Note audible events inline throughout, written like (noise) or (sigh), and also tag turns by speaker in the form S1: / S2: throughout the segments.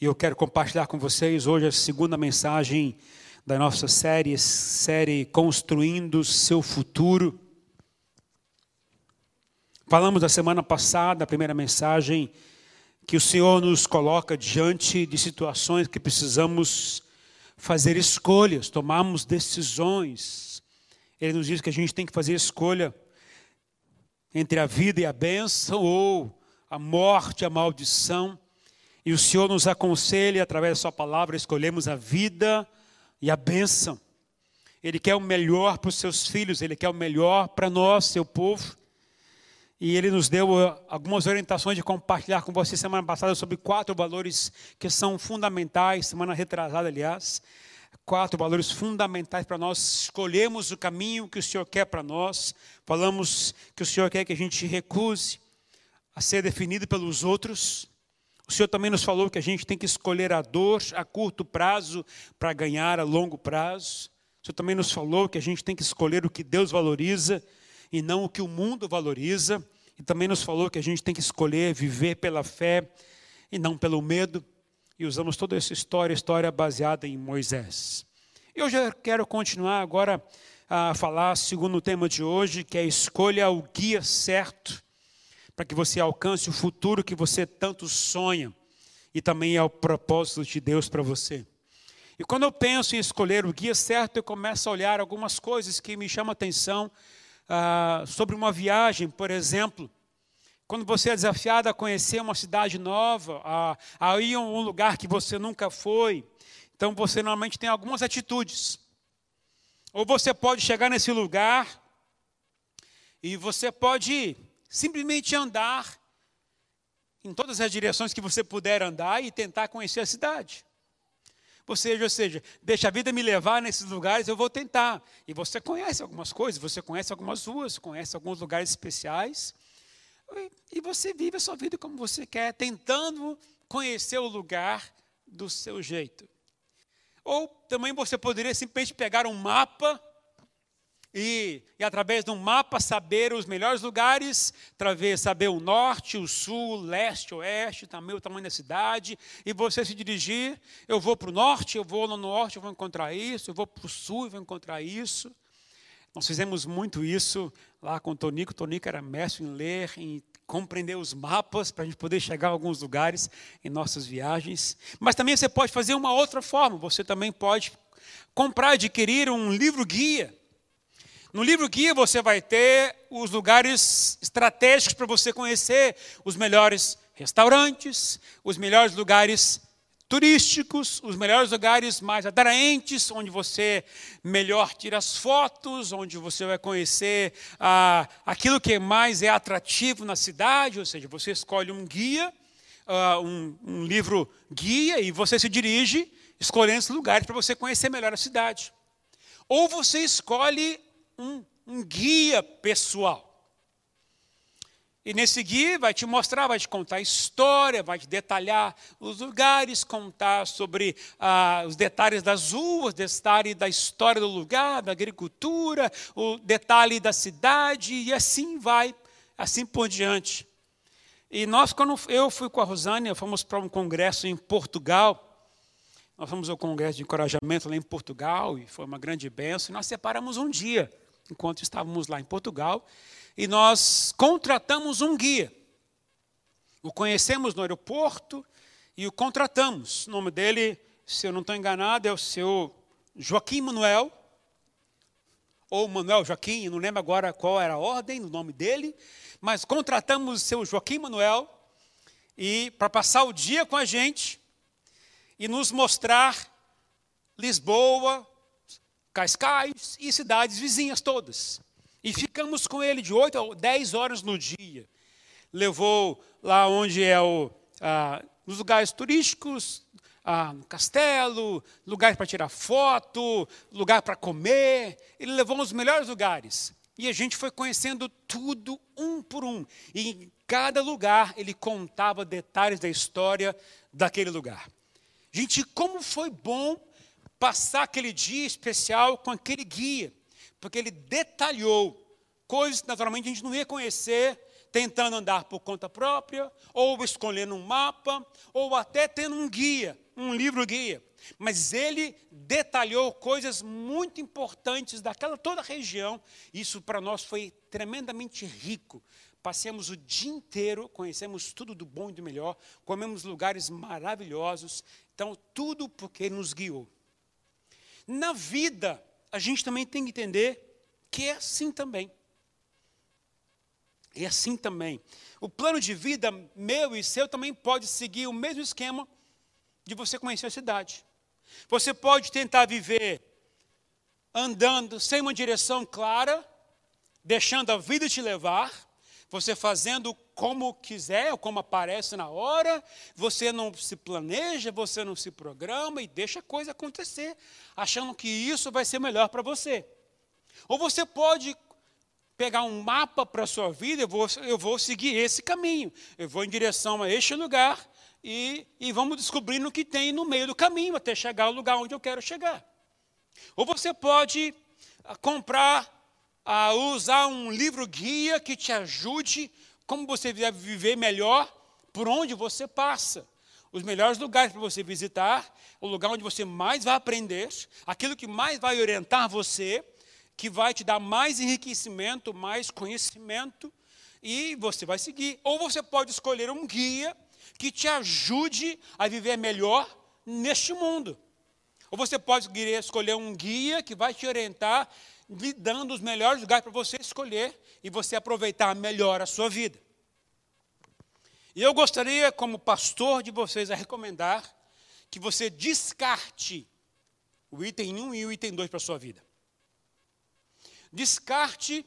S1: E eu quero compartilhar com vocês hoje a segunda mensagem da nossa série, série Construindo Seu Futuro. Falamos da semana passada, a primeira mensagem, que o Senhor nos coloca diante de situações que precisamos fazer escolhas, tomarmos decisões. Ele nos diz que a gente tem que fazer escolha entre a vida e a bênção, ou a morte e a maldição. E o Senhor nos aconselha, através da Sua palavra, escolhemos a vida e a bênção. Ele quer o melhor para os seus filhos, Ele quer o melhor para nós, seu povo. E Ele nos deu uh, algumas orientações de compartilhar com você semana passada sobre quatro valores que são fundamentais, semana retrasada, aliás. Quatro valores fundamentais para nós escolhermos o caminho que o Senhor quer para nós. Falamos que o Senhor quer que a gente recuse a ser definido pelos outros. O Senhor também nos falou que a gente tem que escolher a dor a curto prazo para ganhar a longo prazo. O Senhor também nos falou que a gente tem que escolher o que Deus valoriza e não o que o mundo valoriza. E também nos falou que a gente tem que escolher viver pela fé e não pelo medo. E usamos toda essa história, história baseada em Moisés. Eu já quero continuar agora a falar segundo o tema de hoje, que é escolha o guia certo para que você alcance o futuro que você tanto sonha e também é o propósito de Deus para você. E quando eu penso em escolher o guia certo, eu começo a olhar algumas coisas que me chamam a atenção ah, sobre uma viagem, por exemplo. Quando você é desafiado a conhecer uma cidade nova, a, a ir a um lugar que você nunca foi, então você normalmente tem algumas atitudes. Ou você pode chegar nesse lugar e você pode simplesmente andar em todas as direções que você puder andar e tentar conhecer a cidade. Ou seja, ou seja, deixa a vida me levar nesses lugares, eu vou tentar. E você conhece algumas coisas, você conhece algumas ruas, conhece alguns lugares especiais. E você vive a sua vida como você quer, tentando conhecer o lugar do seu jeito. Ou também você poderia simplesmente pegar um mapa e, e, através de um mapa saber os melhores lugares, através saber o norte, o sul, leste, oeste, também o tamanho da cidade, e você se dirigir, eu vou para o norte, eu vou no norte, eu vou encontrar isso, eu vou para o sul, eu vou encontrar isso. Nós fizemos muito isso lá com o Tonico. O Tonico era mestre em ler, em compreender os mapas para a gente poder chegar a alguns lugares em nossas viagens. Mas também você pode fazer uma outra forma. Você também pode comprar, adquirir um livro guia no livro guia você vai ter os lugares estratégicos para você conhecer os melhores restaurantes, os melhores lugares turísticos, os melhores lugares mais atraentes, onde você melhor tira as fotos, onde você vai conhecer ah, aquilo que mais é atrativo na cidade, ou seja, você escolhe um guia, ah, um, um livro guia, e você se dirige escolhendo esses lugares para você conhecer melhor a cidade. Ou você escolhe um, um guia pessoal. E nesse guia vai te mostrar, vai te contar a história, vai te detalhar os lugares, contar sobre ah, os detalhes das ruas, detalhe da história do lugar, da agricultura, o detalhe da cidade, e assim vai, assim por diante. E nós, quando eu fui com a Rosânia, fomos para um congresso em Portugal, nós fomos ao congresso de encorajamento lá em Portugal, e foi uma grande benção, e nós separamos um dia enquanto estávamos lá em Portugal, e nós contratamos um guia. O conhecemos no aeroporto e o contratamos. O nome dele, se eu não estou enganado, é o seu Joaquim Manuel, ou Manuel Joaquim, não lembro agora qual era a ordem do nome dele, mas contratamos o seu Joaquim Manuel e para passar o dia com a gente e nos mostrar Lisboa, Cascais e cidades vizinhas todas. E ficamos com ele de 8 a 10 horas no dia. Levou lá onde é o. Ah, nos lugares turísticos, ah, no castelo, lugar para tirar foto, lugar para comer. Ele levou nos melhores lugares. E a gente foi conhecendo tudo um por um. E em cada lugar ele contava detalhes da história daquele lugar. Gente, como foi bom passar aquele dia especial com aquele guia, porque ele detalhou coisas que naturalmente a gente não ia conhecer tentando andar por conta própria, ou escolhendo um mapa, ou até tendo um guia, um livro guia. Mas ele detalhou coisas muito importantes daquela toda a região. Isso para nós foi tremendamente rico. Passemos o dia inteiro, conhecemos tudo do bom e do melhor, comemos lugares maravilhosos. Então, tudo porque ele nos guiou. Na vida, a gente também tem que entender que é assim também. É assim também. O plano de vida meu e seu também pode seguir o mesmo esquema de você conhecer a cidade. Você pode tentar viver andando sem uma direção clara, deixando a vida te levar, você fazendo como quiser, ou como aparece na hora, você não se planeja, você não se programa e deixa a coisa acontecer, achando que isso vai ser melhor para você. Ou você pode pegar um mapa para a sua vida, eu vou, eu vou seguir esse caminho, eu vou em direção a este lugar, e, e vamos descobrindo o que tem no meio do caminho até chegar ao lugar onde eu quero chegar. Ou você pode ah, comprar, a ah, usar um livro guia que te ajude como você deve viver melhor por onde você passa. Os melhores lugares para você visitar, o lugar onde você mais vai aprender, aquilo que mais vai orientar você, que vai te dar mais enriquecimento, mais conhecimento, e você vai seguir. Ou você pode escolher um guia que te ajude a viver melhor neste mundo. Ou você pode escolher um guia que vai te orientar, lhe dando os melhores lugares para você escolher e você aproveitar melhor a sua vida. E eu gostaria, como pastor de vocês, a recomendar que você descarte o item 1 e o item 2 para a sua vida. Descarte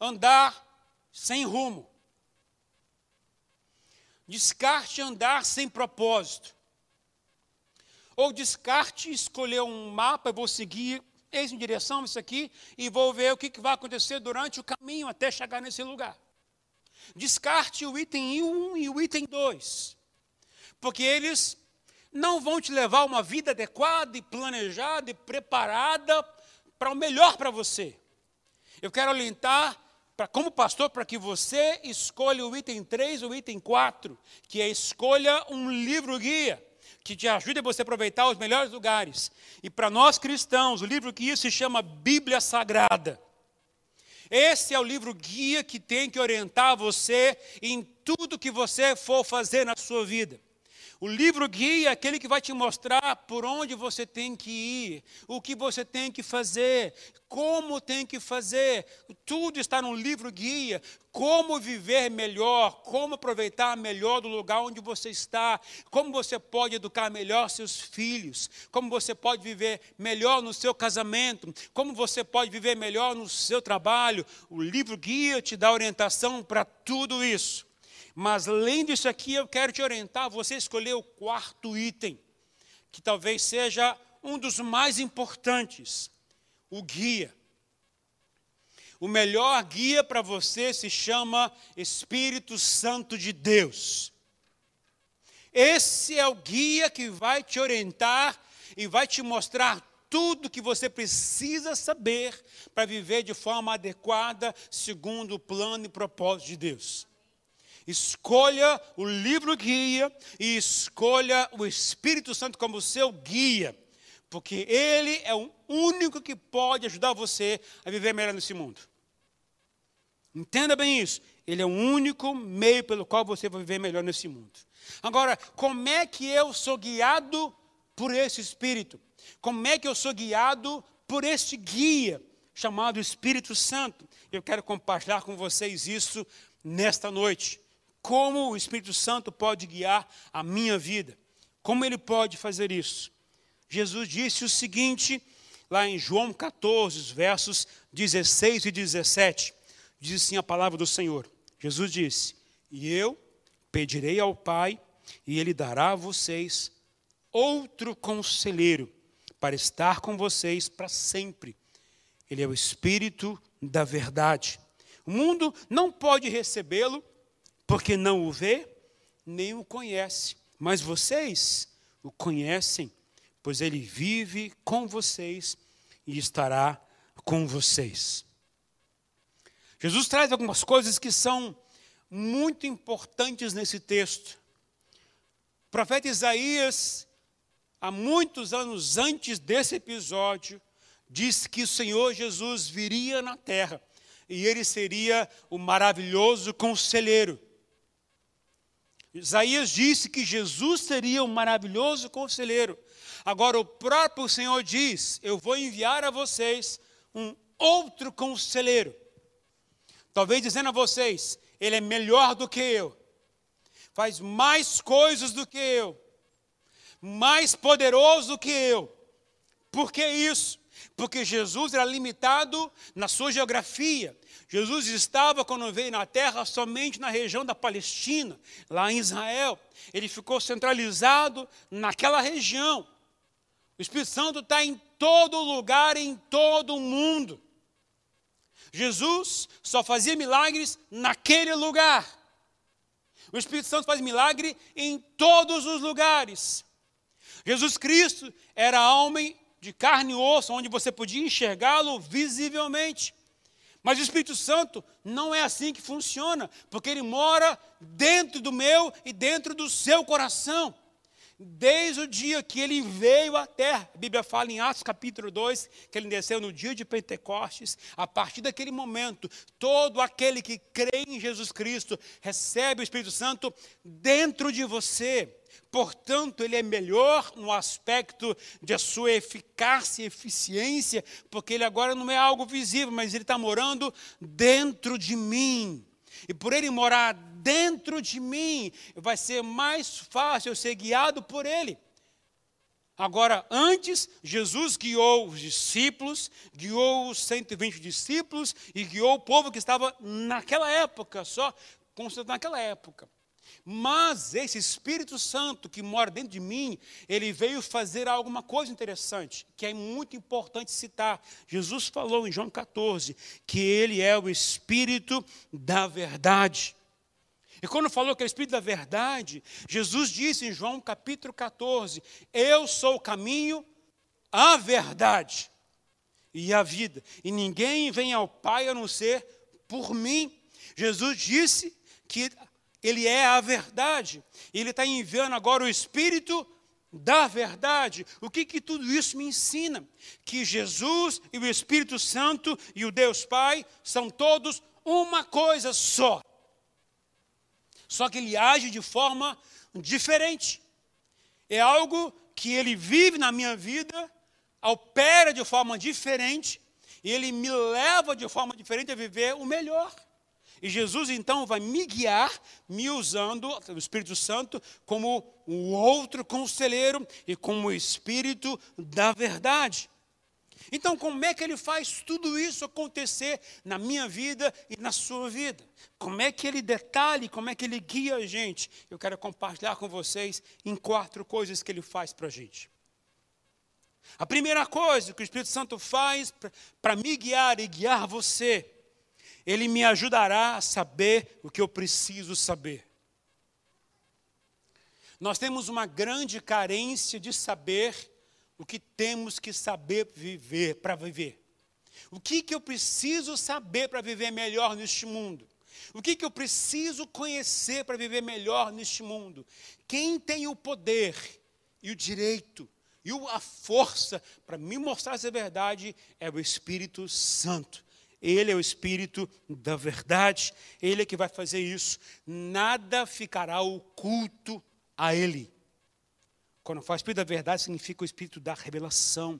S1: andar sem rumo. Descarte andar sem propósito. Ou descarte escolher um mapa, eu vou seguir eis em direção isso aqui e vou ver o que vai acontecer durante o caminho até chegar nesse lugar. Descarte o item 1 e o item 2, porque eles não vão te levar a uma vida adequada e planejada e preparada para o melhor para você. Eu quero orientar pra, como pastor, para que você escolha o item 3 ou o item 4, que é escolha um livro guia, que te ajude a você aproveitar os melhores lugares. E para nós cristãos, o livro guia se chama Bíblia Sagrada. Esse é o livro guia que tem que orientar você em tudo que você for fazer na sua vida. O livro guia é aquele que vai te mostrar por onde você tem que ir, o que você tem que fazer, como tem que fazer. Tudo está no livro guia. Como viver melhor, como aproveitar melhor do lugar onde você está, como você pode educar melhor seus filhos, como você pode viver melhor no seu casamento, como você pode viver melhor no seu trabalho. O livro guia te dá orientação para tudo isso. Mas além disso aqui, eu quero te orientar você escolher o quarto item, que talvez seja um dos mais importantes, o guia. O melhor guia para você se chama Espírito Santo de Deus. Esse é o guia que vai te orientar e vai te mostrar tudo que você precisa saber para viver de forma adequada, segundo o plano e propósito de Deus. Escolha o livro guia e escolha o Espírito Santo como seu guia, porque ele é o único que pode ajudar você a viver melhor nesse mundo. Entenda bem isso. Ele é o único meio pelo qual você vai viver melhor nesse mundo. Agora, como é que eu sou guiado por esse Espírito? Como é que eu sou guiado por este guia chamado Espírito Santo? Eu quero compartilhar com vocês isso nesta noite como o Espírito Santo pode guiar a minha vida. Como ele pode fazer isso? Jesus disse o seguinte, lá em João 14, versos 16 e 17. Diz assim a palavra do Senhor. Jesus disse: E eu pedirei ao Pai, e ele dará a vocês outro conselheiro para estar com vocês para sempre. Ele é o Espírito da verdade. O mundo não pode recebê-lo porque não o vê, nem o conhece. Mas vocês o conhecem, pois ele vive com vocês e estará com vocês. Jesus traz algumas coisas que são muito importantes nesse texto. O profeta Isaías, há muitos anos antes desse episódio, disse que o Senhor Jesus viria na terra e ele seria o maravilhoso conselheiro. Isaías disse que Jesus seria um maravilhoso conselheiro. Agora, o próprio Senhor diz: Eu vou enviar a vocês um outro conselheiro. Talvez dizendo a vocês: Ele é melhor do que eu, faz mais coisas do que eu, mais poderoso do que eu. Por que isso? Porque Jesus era limitado na sua geografia, Jesus estava, quando veio na terra, somente na região da Palestina, lá em Israel. Ele ficou centralizado naquela região. O Espírito Santo está em todo lugar, em todo o mundo. Jesus só fazia milagres naquele lugar. O Espírito Santo faz milagre em todos os lugares. Jesus Cristo era homem de carne e osso, onde você podia enxergá-lo visivelmente. Mas o Espírito Santo não é assim que funciona, porque ele mora dentro do meu e dentro do seu coração. Desde o dia que ele veio à terra, a Bíblia fala em Atos capítulo 2, que ele desceu no dia de Pentecostes, a partir daquele momento, todo aquele que crê em Jesus Cristo recebe o Espírito Santo dentro de você. Portanto, ele é melhor no aspecto de sua eficácia e eficiência, porque ele agora não é algo visível, mas ele está morando dentro de mim. E por ele morar dentro de mim, vai ser mais fácil eu ser guiado por ele. Agora, antes, Jesus guiou os discípulos, guiou os 120 discípulos e guiou o povo que estava naquela época, só considerado naquela época. Mas esse Espírito Santo que mora dentro de mim, ele veio fazer alguma coisa interessante, que é muito importante citar. Jesus falou em João 14 que ele é o Espírito da verdade. E quando falou que é o Espírito da verdade, Jesus disse em João capítulo 14: Eu sou o caminho, a verdade e a vida, e ninguém vem ao Pai a não ser por mim. Jesus disse que ele é a verdade. Ele está enviando agora o Espírito da verdade. O que, que tudo isso me ensina? Que Jesus e o Espírito Santo e o Deus Pai são todos uma coisa só. Só que ele age de forma diferente. É algo que ele vive na minha vida, opera de forma diferente, e ele me leva de forma diferente a viver o melhor. E Jesus então vai me guiar, me usando o Espírito Santo como o outro conselheiro e como o Espírito da verdade. Então, como é que ele faz tudo isso acontecer na minha vida e na sua vida? Como é que ele detalhe, como é que ele guia a gente? Eu quero compartilhar com vocês em quatro coisas que ele faz para a gente. A primeira coisa que o Espírito Santo faz para me guiar e guiar você ele me ajudará a saber o que eu preciso saber. Nós temos uma grande carência de saber o que temos que saber viver para viver. O que, que eu preciso saber para viver melhor neste mundo? O que, que eu preciso conhecer para viver melhor neste mundo? Quem tem o poder e o direito e a força para me mostrar essa verdade é o Espírito Santo. Ele é o Espírito da verdade, Ele é que vai fazer isso. Nada ficará oculto a Ele. Quando fala Espírito da verdade, significa o Espírito da revelação.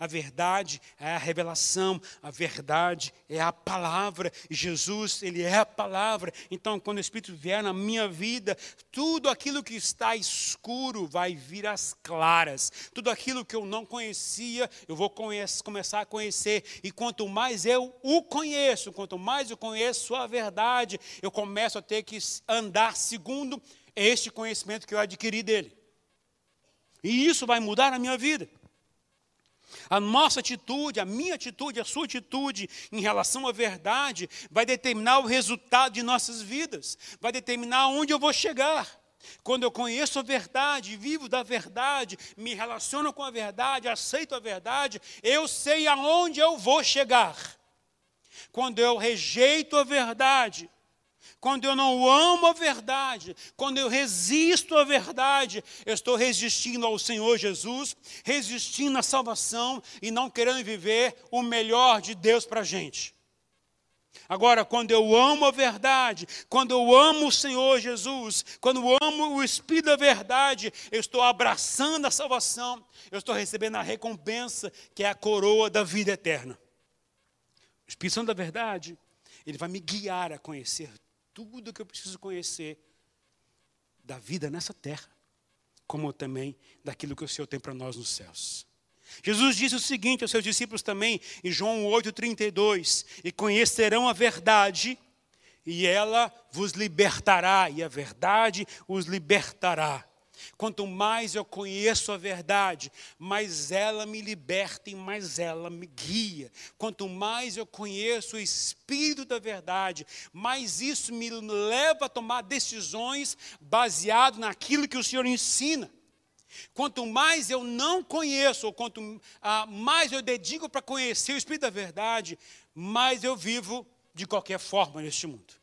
S1: A verdade é a revelação, a verdade é a palavra. Jesus, Ele é a palavra. Então, quando o Espírito vier na minha vida, tudo aquilo que está escuro vai vir às claras. Tudo aquilo que eu não conhecia, eu vou começar a conhecer. E quanto mais eu o conheço, quanto mais eu conheço a verdade, eu começo a ter que andar segundo este conhecimento que eu adquiri dele. E isso vai mudar a minha vida. A nossa atitude, a minha atitude, a sua atitude em relação à verdade vai determinar o resultado de nossas vidas, vai determinar onde eu vou chegar. Quando eu conheço a verdade, vivo da verdade, me relaciono com a verdade, aceito a verdade, eu sei aonde eu vou chegar. Quando eu rejeito a verdade, quando eu não amo a verdade, quando eu resisto à verdade, eu estou resistindo ao Senhor Jesus, resistindo à salvação e não querendo viver o melhor de Deus para a gente. Agora, quando eu amo a verdade, quando eu amo o Senhor Jesus, quando eu amo o Espírito da verdade, eu estou abraçando a salvação, eu estou recebendo a recompensa, que é a coroa da vida eterna. O Espírito Santo da verdade, ele vai me guiar a conhecer tudo que eu preciso conhecer da vida nessa terra, como também daquilo que o Senhor tem para nós nos céus. Jesus disse o seguinte aos seus discípulos também, em João 8,32: E conhecerão a verdade, e ela vos libertará, e a verdade os libertará. Quanto mais eu conheço a verdade, mais ela me liberta e mais ela me guia. Quanto mais eu conheço o Espírito da verdade, mais isso me leva a tomar decisões baseado naquilo que o Senhor ensina. Quanto mais eu não conheço, ou quanto ah, mais eu dedico para conhecer o Espírito da verdade, mais eu vivo de qualquer forma neste mundo.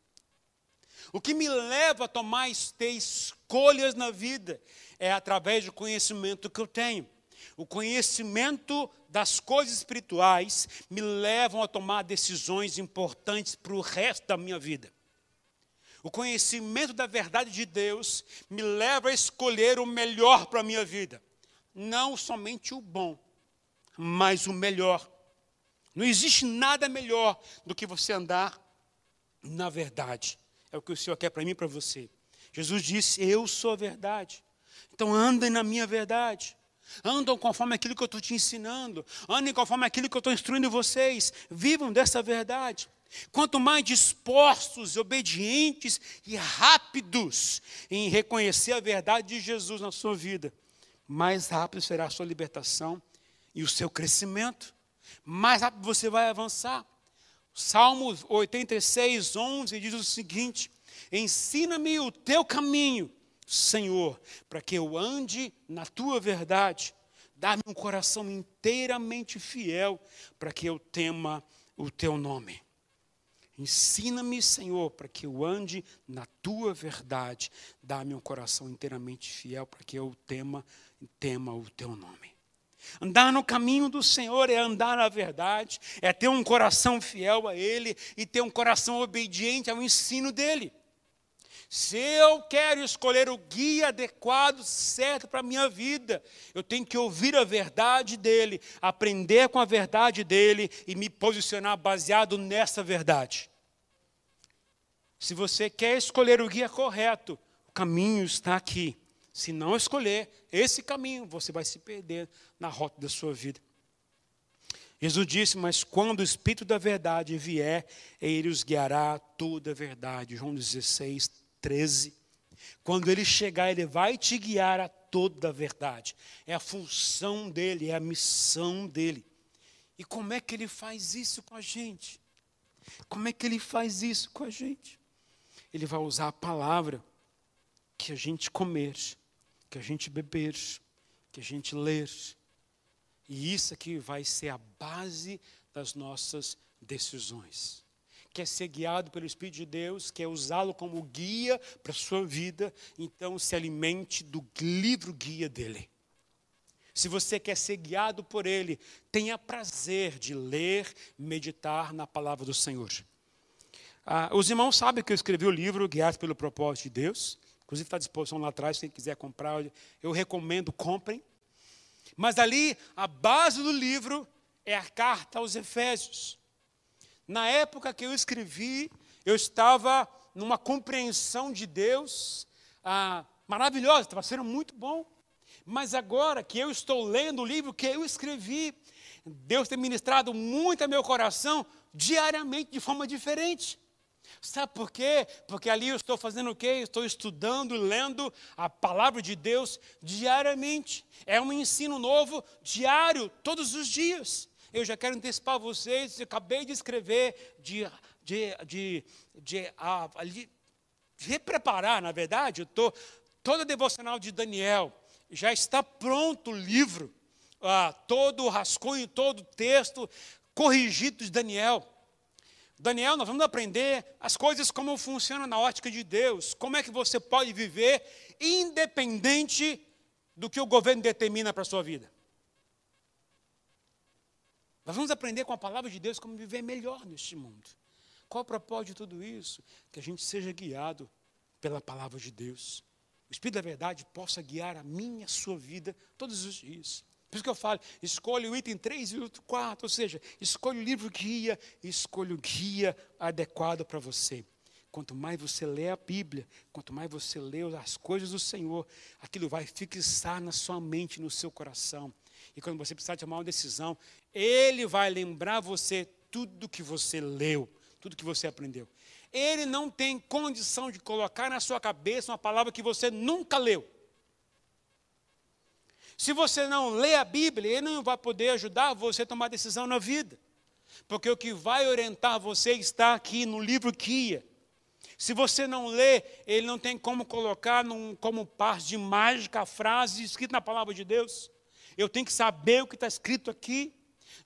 S1: O que me leva a tomar ter escolhas na vida é através do conhecimento que eu tenho. O conhecimento das coisas espirituais me levam a tomar decisões importantes para o resto da minha vida. O conhecimento da verdade de Deus me leva a escolher o melhor para a minha vida. Não somente o bom, mas o melhor. Não existe nada melhor do que você andar na verdade. É o que o Senhor quer para mim e para você. Jesus disse: Eu sou a verdade. Então andem na minha verdade. Andam conforme aquilo que eu estou te ensinando. Andem conforme aquilo que eu estou instruindo vocês. Vivam dessa verdade. Quanto mais dispostos, obedientes e rápidos em reconhecer a verdade de Jesus na sua vida, mais rápido será a sua libertação e o seu crescimento. Mais rápido você vai avançar. Salmo 86, 11 diz o seguinte: Ensina-me o teu caminho, Senhor, para que eu ande na tua verdade. Dá-me um coração inteiramente fiel, para que eu tema o teu nome. Ensina-me, Senhor, para que eu ande na tua verdade. Dá-me um coração inteiramente fiel, para que eu tema, tema o teu nome. Andar no caminho do Senhor é andar na verdade, é ter um coração fiel a Ele e ter um coração obediente ao ensino dEle. Se eu quero escolher o guia adequado, certo para a minha vida, eu tenho que ouvir a verdade dele, aprender com a verdade dele e me posicionar baseado nessa verdade. Se você quer escolher o guia correto, o caminho está aqui. Se não escolher esse caminho, você vai se perder na rota da sua vida. Jesus disse: Mas quando o Espírito da Verdade vier, ele os guiará a toda a verdade. João 16, 13. Quando ele chegar, ele vai te guiar a toda a verdade. É a função dele, é a missão dele. E como é que ele faz isso com a gente? Como é que ele faz isso com a gente? Ele vai usar a palavra que a gente comer, que a gente beber, que a gente ler. E isso aqui vai ser a base das nossas decisões quer ser guiado pelo Espírito de Deus, quer usá-lo como guia para a sua vida, então se alimente do livro guia dele. Se você quer ser guiado por ele, tenha prazer de ler, meditar na palavra do Senhor. Ah, os irmãos sabem que eu escrevi o livro Guiados pelo Propósito de Deus. Inclusive está à disposição lá atrás, quem quiser comprar, eu recomendo, comprem. Mas ali, a base do livro é a carta aos Efésios. Na época que eu escrevi, eu estava numa compreensão de Deus ah, maravilhosa, estava sendo muito bom. Mas agora que eu estou lendo o livro que eu escrevi, Deus tem ministrado muito a meu coração diariamente, de forma diferente. Sabe por quê? Porque ali eu estou fazendo o quê? Estou estudando, lendo a palavra de Deus diariamente. É um ensino novo diário, todos os dias. Eu já quero antecipar vocês, eu acabei de escrever, de, de, de, de, a, de repreparar, na verdade, eu estou, toda a devocional de Daniel, já está pronto o livro, ah, todo o rascunho, todo o texto corrigido de Daniel. Daniel, nós vamos aprender as coisas como funcionam na ótica de Deus. Como é que você pode viver independente do que o governo determina para a sua vida. Nós vamos aprender com a palavra de Deus como viver melhor neste mundo. Qual o propósito de tudo isso? Que a gente seja guiado pela palavra de Deus. O Espírito da Verdade possa guiar a minha, a sua vida todos os dias. Por isso que eu falo, escolha o item 3 e o 4, ou seja, escolha o livro guia, escolha o guia adequado para você. Quanto mais você lê a Bíblia, quanto mais você lê as coisas do Senhor, aquilo vai fixar na sua mente, no seu coração. E quando você precisar tomar uma decisão, Ele vai lembrar você tudo que você leu, tudo que você aprendeu. Ele não tem condição de colocar na sua cabeça uma palavra que você nunca leu. Se você não lê a Bíblia, ele não vai poder ajudar você a tomar decisão na vida. Porque o que vai orientar você está aqui no livro Kia. Se você não lê, ele não tem como colocar num, como parte de mágica a frase escrita na palavra de Deus. Eu tenho que saber o que está escrito aqui.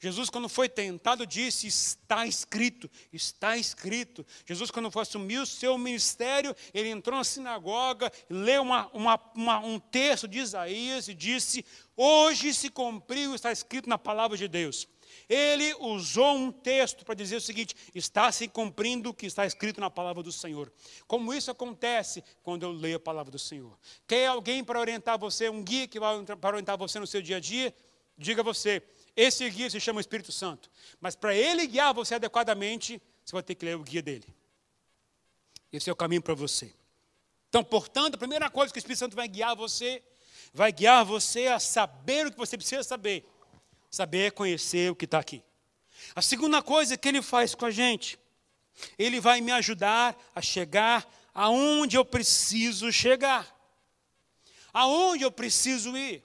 S1: Jesus, quando foi tentado, disse: Está escrito, está escrito. Jesus, quando foi assumir o seu ministério, ele entrou na sinagoga, leu uma, uma, uma, um texto de Isaías e disse: Hoje se cumpriu, está escrito na palavra de Deus. Ele usou um texto para dizer o seguinte: está se cumprindo o que está escrito na palavra do Senhor. Como isso acontece quando eu leio a palavra do Senhor? Quer alguém para orientar você, um guia que vai para orientar você no seu dia a dia? Diga você, esse guia se chama Espírito Santo. Mas para ele guiar você adequadamente, você vai ter que ler o guia dele. Esse é o caminho para você. Então, portanto, a primeira coisa que o Espírito Santo vai guiar você, vai guiar você a saber o que você precisa saber. Saber conhecer o que está aqui. A segunda coisa que ele faz com a gente, ele vai me ajudar a chegar aonde eu preciso chegar. Aonde eu preciso ir.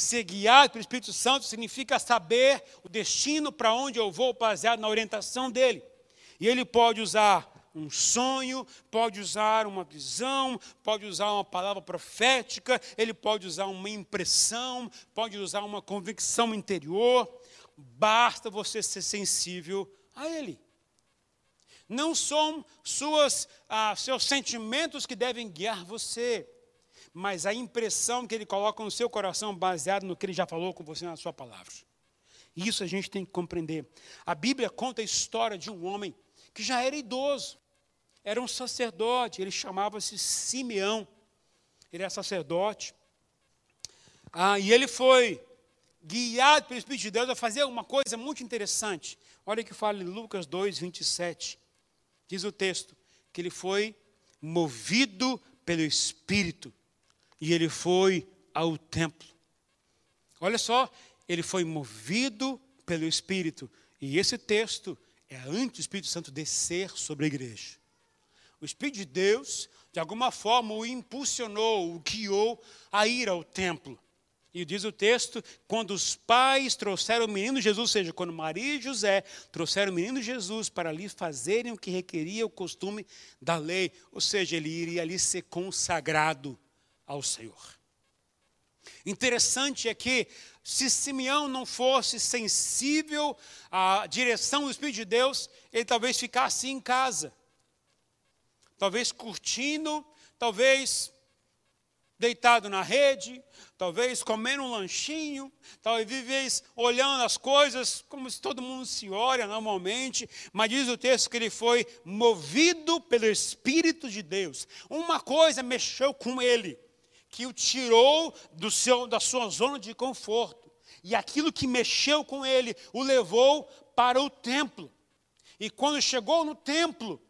S1: Ser guiado pelo Espírito Santo significa saber o destino para onde eu vou, baseado na orientação dele. E ele pode usar um sonho, pode usar uma visão, pode usar uma palavra profética, ele pode usar uma impressão, pode usar uma convicção interior. Basta você ser sensível a ele. Não são suas, ah, seus sentimentos que devem guiar você mas a impressão que ele coloca no seu coração, baseado no que ele já falou com você na sua palavra. Isso a gente tem que compreender. A Bíblia conta a história de um homem que já era idoso, era um sacerdote, ele chamava-se Simeão, ele era sacerdote, ah, e ele foi guiado pelo Espírito de Deus a fazer uma coisa muito interessante. Olha o que fala em Lucas 2, 27. Diz o texto que ele foi movido pelo Espírito e ele foi ao templo. Olha só, ele foi movido pelo Espírito. E esse texto é antes do Espírito Santo descer sobre a igreja. O Espírito de Deus, de alguma forma, o impulsionou, o guiou a ir ao templo. E diz o texto: quando os pais trouxeram o menino Jesus, ou seja, quando Maria e José trouxeram o menino Jesus para ali fazerem o que requeria o costume da lei, ou seja, ele iria ali ser consagrado ao Senhor. Interessante é que, se Simeão não fosse sensível à direção do Espírito de Deus, ele talvez ficasse em casa, talvez curtindo, talvez deitado na rede, talvez comendo um lanchinho, talvez olhando as coisas como se todo mundo se olha normalmente, mas diz o texto que ele foi movido pelo Espírito de Deus. Uma coisa mexeu com ele que o tirou do seu, da sua zona de conforto. E aquilo que mexeu com ele o levou para o templo. E quando chegou no templo,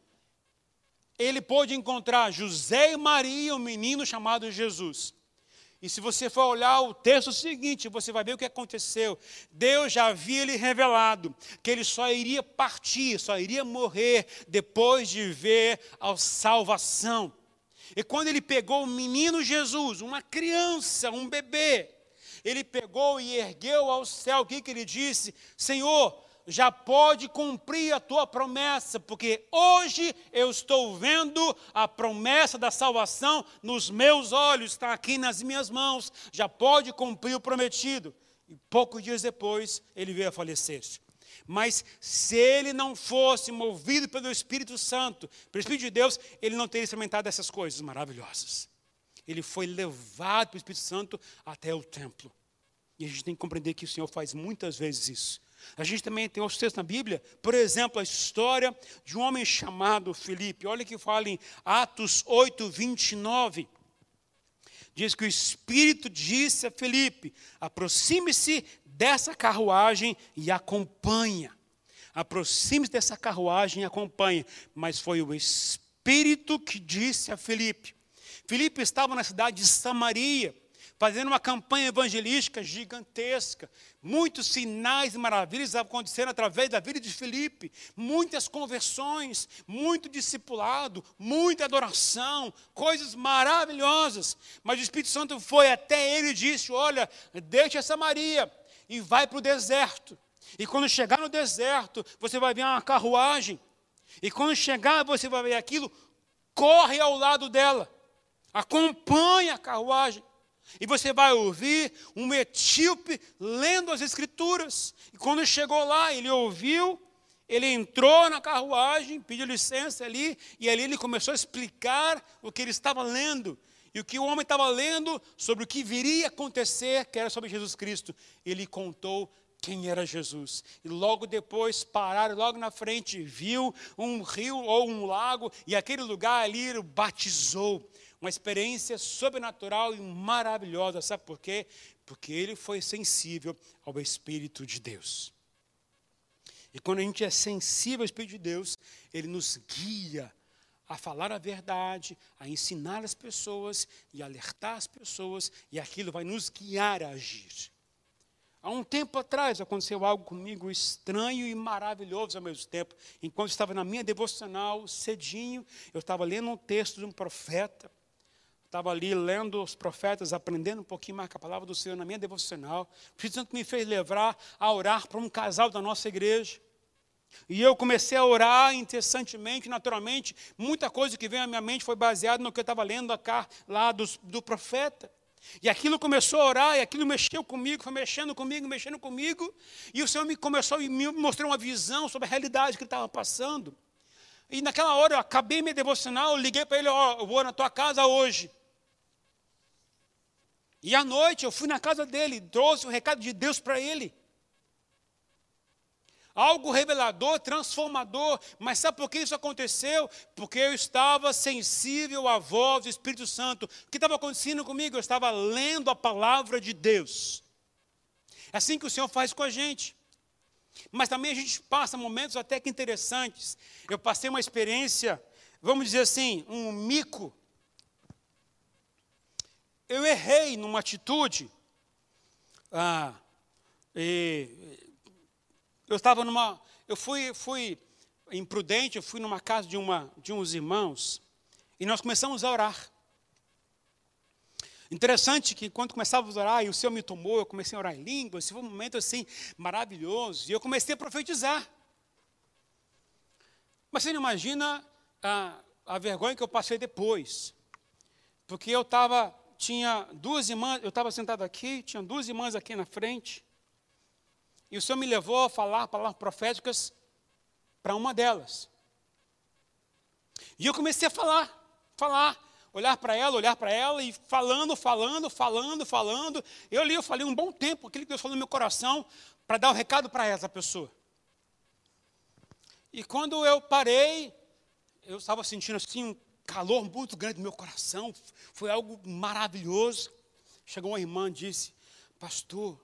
S1: ele pôde encontrar José e Maria, um menino chamado Jesus. E se você for olhar o texto seguinte, você vai ver o que aconteceu. Deus já havia lhe revelado que ele só iria partir, só iria morrer depois de ver a salvação. E quando ele pegou o menino Jesus, uma criança, um bebê, ele pegou e ergueu ao céu, o que, que ele disse? Senhor, já pode cumprir a tua promessa, porque hoje eu estou vendo a promessa da salvação nos meus olhos, está aqui nas minhas mãos, já pode cumprir o prometido. E poucos dias depois ele veio a falecer. Mas se ele não fosse movido pelo Espírito Santo, pelo Espírito de Deus, ele não teria experimentado essas coisas maravilhosas. Ele foi levado pelo Espírito Santo até o templo. E a gente tem que compreender que o Senhor faz muitas vezes isso. A gente também tem outros textos na Bíblia, por exemplo, a história de um homem chamado Filipe. Olha que fala em Atos 8, 29. Diz que o Espírito disse a Filipe: aproxime-se dessa carruagem e acompanha. Aproxime-se dessa carruagem e acompanha. Mas foi o Espírito que disse a Filipe. Filipe estava na cidade de Samaria fazendo uma campanha evangelística gigantesca. Muitos sinais e maravilhas aconteceram através da vida de Filipe. Muitas conversões, muito discipulado, muita adoração, coisas maravilhosas. Mas o Espírito Santo foi até ele e disse: Olha, deixa Samaria e vai para o deserto. E quando chegar no deserto, você vai ver uma carruagem. E quando chegar, você vai ver aquilo, corre ao lado dela. Acompanha a carruagem. E você vai ouvir um etíope lendo as escrituras. E quando chegou lá, ele ouviu, ele entrou na carruagem, pediu licença ali, e ali ele começou a explicar o que ele estava lendo. E o que o homem estava lendo sobre o que viria a acontecer, que era sobre Jesus Cristo. Ele contou quem era Jesus. E logo depois pararam, logo na frente, viu um rio ou um lago, e aquele lugar ali batizou uma experiência sobrenatural e maravilhosa. Sabe por quê? Porque ele foi sensível ao Espírito de Deus. E quando a gente é sensível ao Espírito de Deus, ele nos guia a falar a verdade, a ensinar as pessoas e alertar as pessoas, e aquilo vai nos guiar a agir. Há um tempo atrás aconteceu algo comigo estranho e maravilhoso ao mesmo tempo. Enquanto estava na minha devocional, cedinho, eu estava lendo um texto de um profeta estava ali lendo os profetas, aprendendo um pouquinho mais com a palavra do Senhor na minha devocional. O Espírito Santo me fez levar a orar para um casal da nossa igreja. E eu comecei a orar incessantemente, naturalmente. Muita coisa que veio à minha mente foi baseada no que eu estava lendo lá do, do profeta. E aquilo começou a orar, e aquilo mexeu comigo, foi mexendo comigo, mexendo comigo. E o Senhor me começou e me mostrou uma visão sobre a realidade que estava passando. E naquela hora eu acabei minha devocional, liguei para ele, ó, oh, eu vou na tua casa hoje. E à noite eu fui na casa dele, trouxe o recado de Deus para ele. Algo revelador, transformador. Mas sabe por que isso aconteceu? Porque eu estava sensível à voz do Espírito Santo. O que estava acontecendo comigo? Eu estava lendo a palavra de Deus. É assim que o Senhor faz com a gente. Mas também a gente passa momentos até que interessantes. Eu passei uma experiência, vamos dizer assim, um mico eu errei numa atitude. Ah, eu estava numa. Eu fui, fui imprudente, eu fui numa casa de, uma, de uns irmãos e nós começamos a orar. Interessante que quando começávamos a orar e o Senhor me tomou, eu comecei a orar em línguas, foi um momento assim maravilhoso, e eu comecei a profetizar. Mas você não imagina a, a vergonha que eu passei depois, porque eu estava tinha duas irmãs, eu estava sentado aqui, tinha duas irmãs aqui na frente, e o Senhor me levou a falar palavras proféticas para uma delas. E eu comecei a falar, falar, olhar para ela, olhar para ela, e falando, falando, falando, falando. Eu li, eu falei um bom tempo, aquilo que Deus falou no meu coração, para dar o um recado para essa pessoa. E quando eu parei, eu estava sentindo assim um calor muito grande no meu coração, foi algo maravilhoso. Chegou uma irmã e disse: Pastor,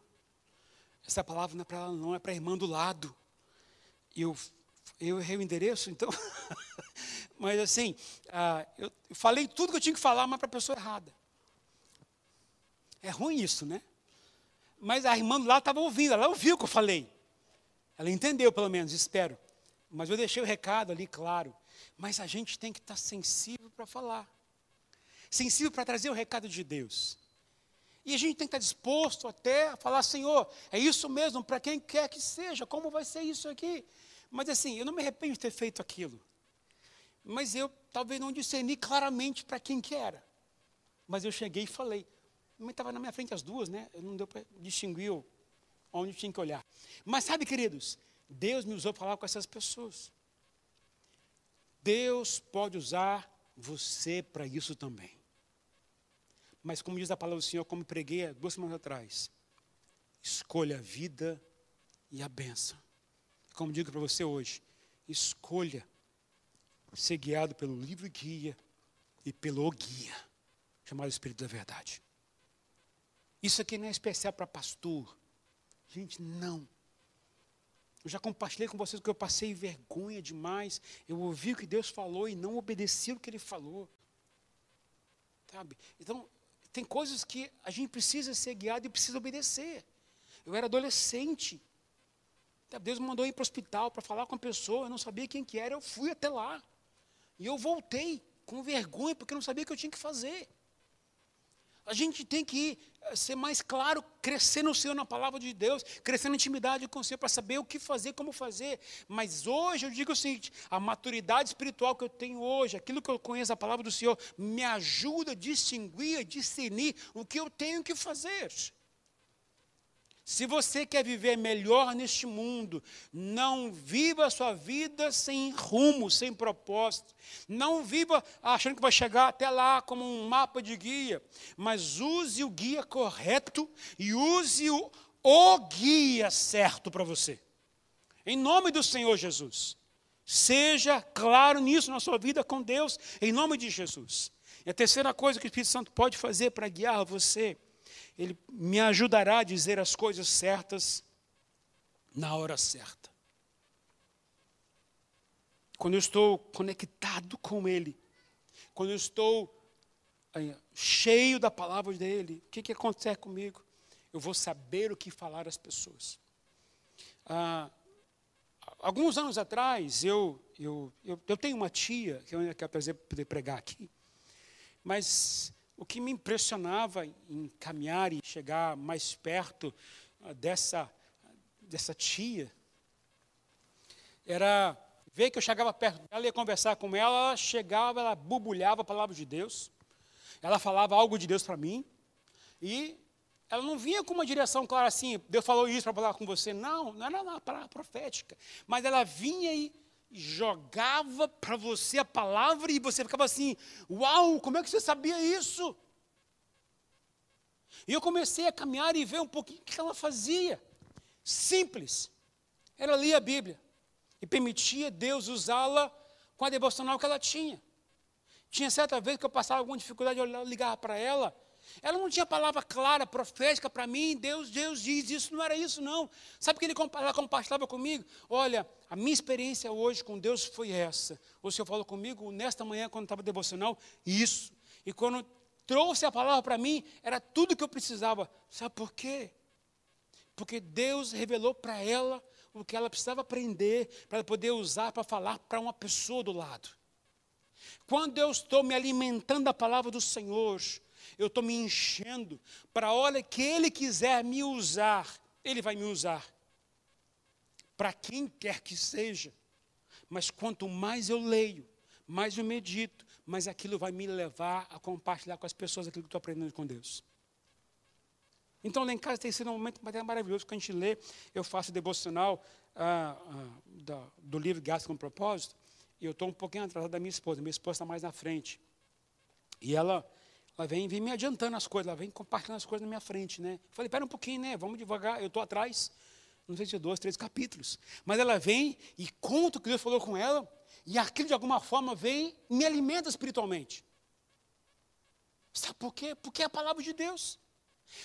S1: essa palavra não é para ela, não, é para a irmã do lado. Eu, eu errei o endereço, então. (laughs) mas assim, ah, eu falei tudo que eu tinha que falar, mas para a pessoa errada. É ruim isso, né? Mas a irmã do lado estava ouvindo, ela ouviu o que eu falei. Ela entendeu, pelo menos, espero. Mas eu deixei o recado ali claro. Mas a gente tem que estar sensível para falar, sensível para trazer o recado de Deus. E a gente tem que estar disposto até a falar, Senhor, é isso mesmo, para quem quer que seja, como vai ser isso aqui? Mas assim, eu não me arrependo de ter feito aquilo. Mas eu talvez não discerni claramente para quem que era. Mas eu cheguei e falei. Mas estava na minha frente as duas, né? Não deu para distinguir onde tinha que olhar. Mas sabe, queridos, Deus me usou para falar com essas pessoas. Deus pode usar você para isso também. Mas, como diz a palavra do Senhor, como preguei duas semanas atrás, escolha a vida e a benção. Como digo para você hoje, escolha ser guiado pelo livro guia e pelo guia, chamado Espírito da Verdade. Isso aqui não é especial para pastor. Gente, não. Eu já compartilhei com vocês que eu passei vergonha demais. Eu ouvi o que Deus falou e não obedeci o que Ele falou. Sabe? Então, tem coisas que a gente precisa ser guiado e precisa obedecer. Eu era adolescente. Deus me mandou ir para o hospital para falar com a pessoa, eu não sabia quem que era, eu fui até lá. E eu voltei com vergonha, porque eu não sabia o que eu tinha que fazer. A gente tem que eh, ser mais claro, crescer no Senhor, na palavra de Deus, crescer na intimidade com o Senhor para saber o que fazer, como fazer. Mas hoje eu digo o seguinte: a maturidade espiritual que eu tenho hoje, aquilo que eu conheço a palavra do Senhor, me ajuda a distinguir, a discernir o que eu tenho que fazer. Se você quer viver melhor neste mundo, não viva a sua vida sem rumo, sem propósito. Não viva achando que vai chegar até lá como um mapa de guia, mas use o guia correto e use o, o guia certo para você. Em nome do Senhor Jesus. Seja claro nisso na sua vida com Deus, em nome de Jesus. E a terceira coisa que o Espírito Santo pode fazer para guiar você ele me ajudará a dizer as coisas certas na hora certa. Quando eu estou conectado com Ele, quando eu estou aí, cheio da palavra dele, o que, que acontece comigo? Eu vou saber o que falar às pessoas. Ah, alguns anos atrás, eu, eu, eu, eu, tenho uma tia, que eu ainda quero poder pregar aqui, mas o que me impressionava em caminhar e chegar mais perto ah, dessa, dessa tia era ver que eu chegava perto dela, ia conversar com ela, ela chegava, ela bubulhava a palavra de Deus, ela falava algo de Deus para mim, e ela não vinha com uma direção clara assim, Deus falou isso para falar com você, não, não era uma palavra profética, mas ela vinha e jogava para você a palavra e você ficava assim: Uau, como é que você sabia isso? E eu comecei a caminhar e ver um pouquinho o que ela fazia. Simples. Ela lia a Bíblia e permitia Deus usá-la com a devocional que ela tinha. Tinha certa vez que eu passava alguma dificuldade, eu ligava para ela ela não tinha palavra clara, profética para mim, Deus, Deus diz isso, não era isso não. Sabe o que ela compartilhava comigo? Olha, a minha experiência hoje com Deus foi essa. O Senhor falou comigo nesta manhã, quando estava devocional, isso. E quando trouxe a palavra para mim, era tudo que eu precisava. Sabe por quê? Porque Deus revelou para ela o que ela precisava aprender para poder usar para falar para uma pessoa do lado. Quando eu estou me alimentando da palavra do Senhor, eu estou me enchendo para a hora que Ele quiser me usar, Ele vai me usar. Para quem quer que seja. Mas quanto mais eu leio, mais eu medito, mais aquilo vai me levar a compartilhar com as pessoas aquilo que estou aprendendo com Deus. Então, lá em casa tem sido um momento maravilhoso que a gente lê. Eu faço devocional ah, ah, do, livro Gasto com Propósito. E eu estou um pouquinho atrasado da minha esposa. Minha esposa está mais na frente. E ela ela vem, vem me adiantando as coisas, ela vem compartilhando as coisas na minha frente, né? Falei, espera um pouquinho, né? Vamos devagar, eu estou atrás, não sei se dois, três capítulos. Mas ela vem e conta o que Deus falou com ela, e aquilo de alguma forma vem e me alimenta espiritualmente. Sabe por quê? Porque é a palavra de Deus.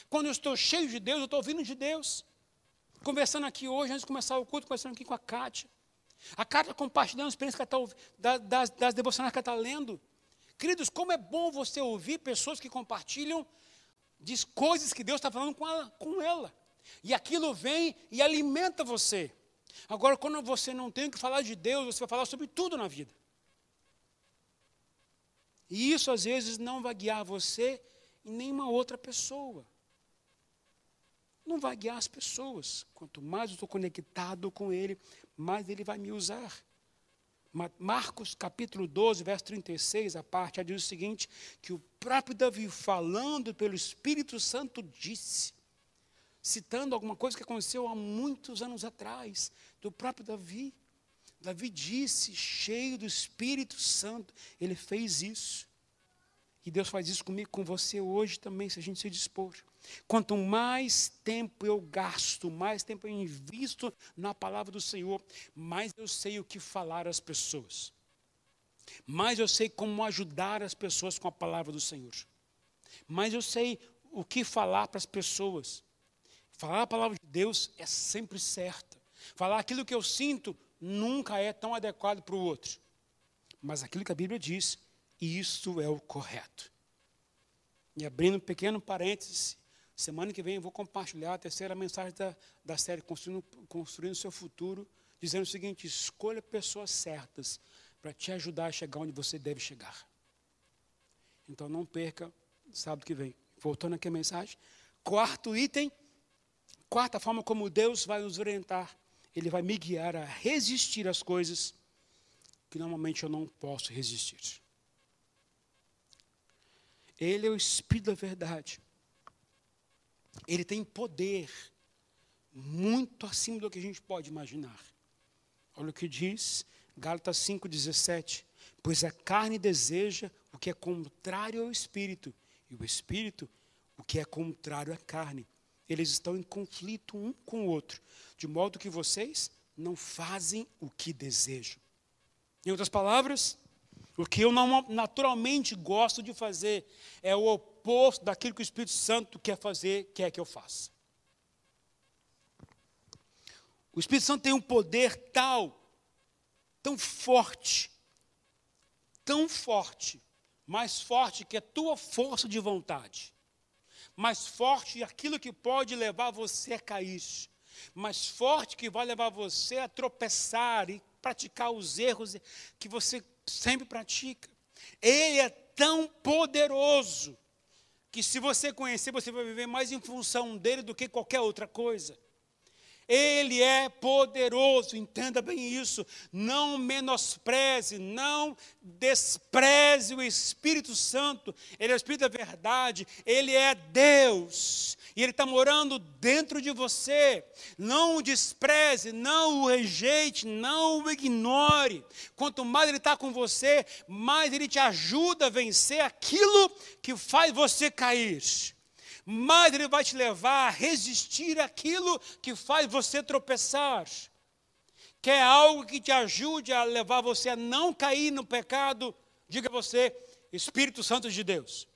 S1: Quando eu estou cheio de Deus, eu estou ouvindo de Deus. Conversando aqui hoje, antes de começar o culto, conversando aqui com a Kátia. A Kátia compartilhando a experiência que ela está, das, das devocionais que ela está lendo. Queridos, como é bom você ouvir pessoas que compartilham diz coisas que Deus está falando com ela, com ela. E aquilo vem e alimenta você. Agora, quando você não tem que falar de Deus, você vai falar sobre tudo na vida. E isso às vezes não vai guiar você e nenhuma outra pessoa. Não vai guiar as pessoas. Quanto mais eu estou conectado com Ele, mais Ele vai me usar. Marcos capítulo 12, verso 36, a parte diz o seguinte: que o próprio Davi, falando pelo Espírito Santo, disse: citando alguma coisa que aconteceu há muitos anos atrás, do próprio Davi. Davi disse, cheio do Espírito Santo, ele fez isso. E Deus faz isso comigo, com você hoje também, se a gente se dispor. Quanto mais tempo eu gasto, mais tempo eu invisto na palavra do Senhor, mais eu sei o que falar às pessoas. Mais eu sei como ajudar as pessoas com a palavra do Senhor. Mais eu sei o que falar para as pessoas. Falar a palavra de Deus é sempre certa. Falar aquilo que eu sinto nunca é tão adequado para o outro. Mas aquilo que a Bíblia diz, isso é o correto. E abrindo um pequeno parêntese, semana que vem eu vou compartilhar a terceira mensagem da, da série Construindo, Construindo Seu Futuro, dizendo o seguinte: escolha pessoas certas para te ajudar a chegar onde você deve chegar. Então não perca sábado que vem. Voltando aqui a mensagem. Quarto item, quarta forma como Deus vai nos orientar ele vai me guiar a resistir às coisas que normalmente eu não posso resistir. Ele é o Espírito da verdade. Ele tem poder muito acima do que a gente pode imaginar. Olha o que diz Gálatas 5,17. Pois a carne deseja o que é contrário ao Espírito, e o Espírito o que é contrário à carne eles estão em conflito um com o outro, de modo que vocês não fazem o que desejam. Em outras palavras, o que eu não, naturalmente gosto de fazer é o oposto daquilo que o Espírito Santo quer fazer, quer que eu faça. O Espírito Santo tem um poder tal, tão forte, tão forte, mais forte que a tua força de vontade mais forte aquilo que pode levar você a cair, mais forte que vai levar você a tropeçar e praticar os erros que você sempre pratica. Ele é tão poderoso que se você conhecer, você vai viver mais em função dele do que qualquer outra coisa. Ele é poderoso, entenda bem isso. Não menospreze, não despreze o Espírito Santo. Ele é o Espírito da verdade, ele é Deus. E ele está morando dentro de você. Não o despreze, não o rejeite, não o ignore. Quanto mais ele está com você, mais ele te ajuda a vencer aquilo que faz você cair mais ele vai te levar a resistir aquilo que faz você tropeçar. Quer algo que te ajude a levar você a não cair no pecado? Diga você, Espírito Santo de Deus.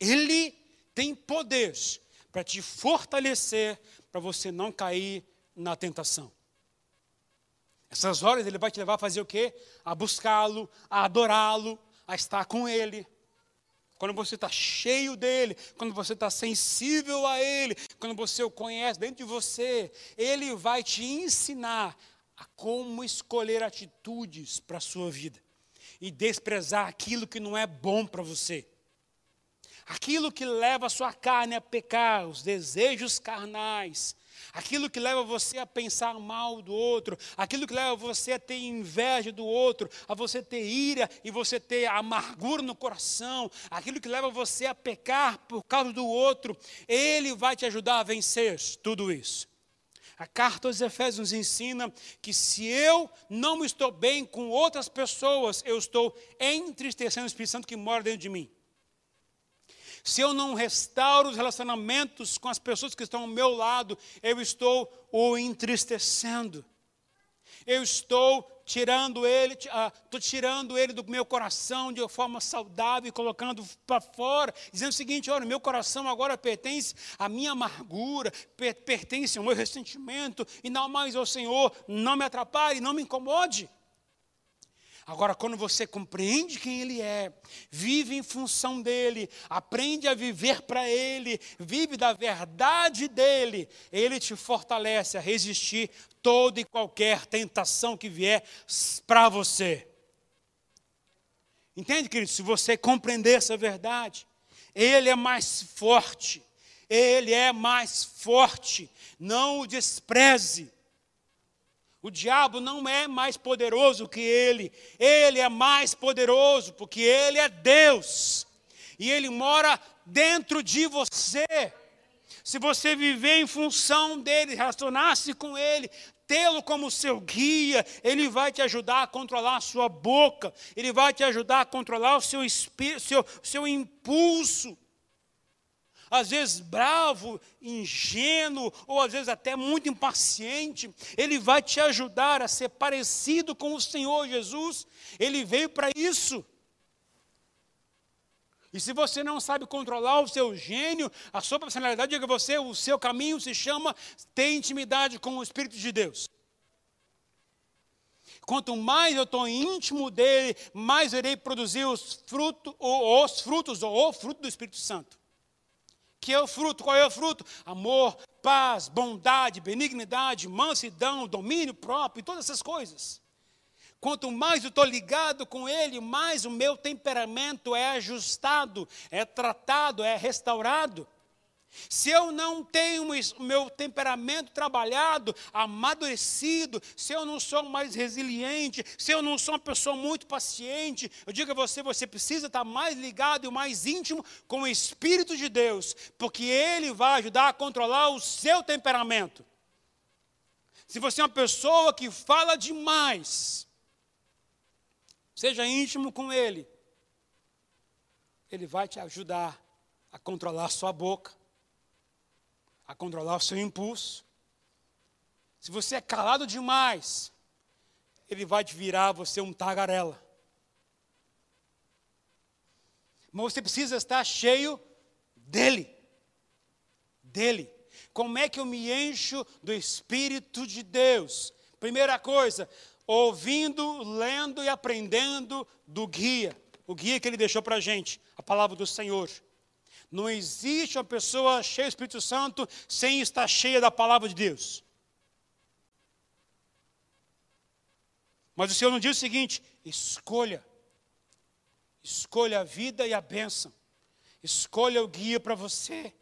S1: Ele tem poder para te fortalecer, para você não cair na tentação. Essas horas ele vai te levar a fazer o quê? A buscá-lo, a adorá-lo, a estar com ele quando você está cheio dele, quando você está sensível a ele, quando você o conhece dentro de você, ele vai te ensinar a como escolher atitudes para a sua vida e desprezar aquilo que não é bom para você. Aquilo que leva a sua carne a pecar, os desejos carnais, aquilo que leva você a pensar mal do outro, aquilo que leva você a ter inveja do outro, a você ter ira e você ter amargura no coração, aquilo que leva você a pecar por causa do outro, ele vai te ajudar a vencer tudo isso. A carta aos Efésios nos ensina que se eu não estou bem com outras pessoas, eu estou entristecendo o Espírito Santo que mora dentro de mim se eu não restauro os relacionamentos com as pessoas que estão ao meu lado, eu estou o entristecendo. Eu estou tirando ele, estou tirando ele do meu coração de forma saudável e colocando para fora, dizendo o seguinte: olha, meu coração agora pertence à minha amargura, pertence ao meu ressentimento, e não mais ao Senhor, não me atrapalhe, não me incomode. Agora, quando você compreende quem Ele é, vive em função dEle, aprende a viver para Ele, vive da verdade dEle, Ele te fortalece a resistir toda e qualquer tentação que vier para você. Entende, querido? Se você compreender essa verdade, Ele é mais forte, Ele é mais forte, não o despreze. O diabo não é mais poderoso que ele, ele é mais poderoso porque ele é Deus e ele mora dentro de você. se você viver em função dele, relacionar-se com ele, tê-lo como seu guia, ele vai te ajudar a controlar a sua boca, ele vai te ajudar a controlar o seu espírito, seu, seu impulso. Às vezes bravo, ingênuo, ou às vezes até muito impaciente, ele vai te ajudar a ser parecido com o Senhor Jesus. Ele veio para isso. E se você não sabe controlar o seu gênio, a sua personalidade, você, o seu caminho se chama ter intimidade com o Espírito de Deus. Quanto mais eu estou íntimo dele, mais eu irei produzir os frutos, os frutos, ou o fruto do Espírito Santo. Que é o fruto? Qual é o fruto? Amor, paz, bondade, benignidade, mansidão, domínio próprio, e todas essas coisas. Quanto mais eu estou ligado com Ele, mais o meu temperamento é ajustado, é tratado, é restaurado. Se eu não tenho o meu temperamento trabalhado, amadurecido, se eu não sou mais resiliente, se eu não sou uma pessoa muito paciente, eu digo a você, você precisa estar mais ligado e mais íntimo com o Espírito de Deus, porque Ele vai ajudar a controlar o seu temperamento. Se você é uma pessoa que fala demais, Seja íntimo com Ele. Ele vai te ajudar a controlar a sua boca, a controlar o seu impulso. Se você é calado demais, ele vai te virar você um tagarela. Mas você precisa estar cheio dele. Dele. Como é que eu me encho do Espírito de Deus? Primeira coisa, ouvindo, lendo e aprendendo do guia, o guia que ele deixou para a gente, a palavra do Senhor. Não existe uma pessoa cheia do Espírito Santo sem estar cheia da palavra de Deus. Mas o Senhor não diz o seguinte: escolha, escolha a vida e a bênção, escolha o guia para você.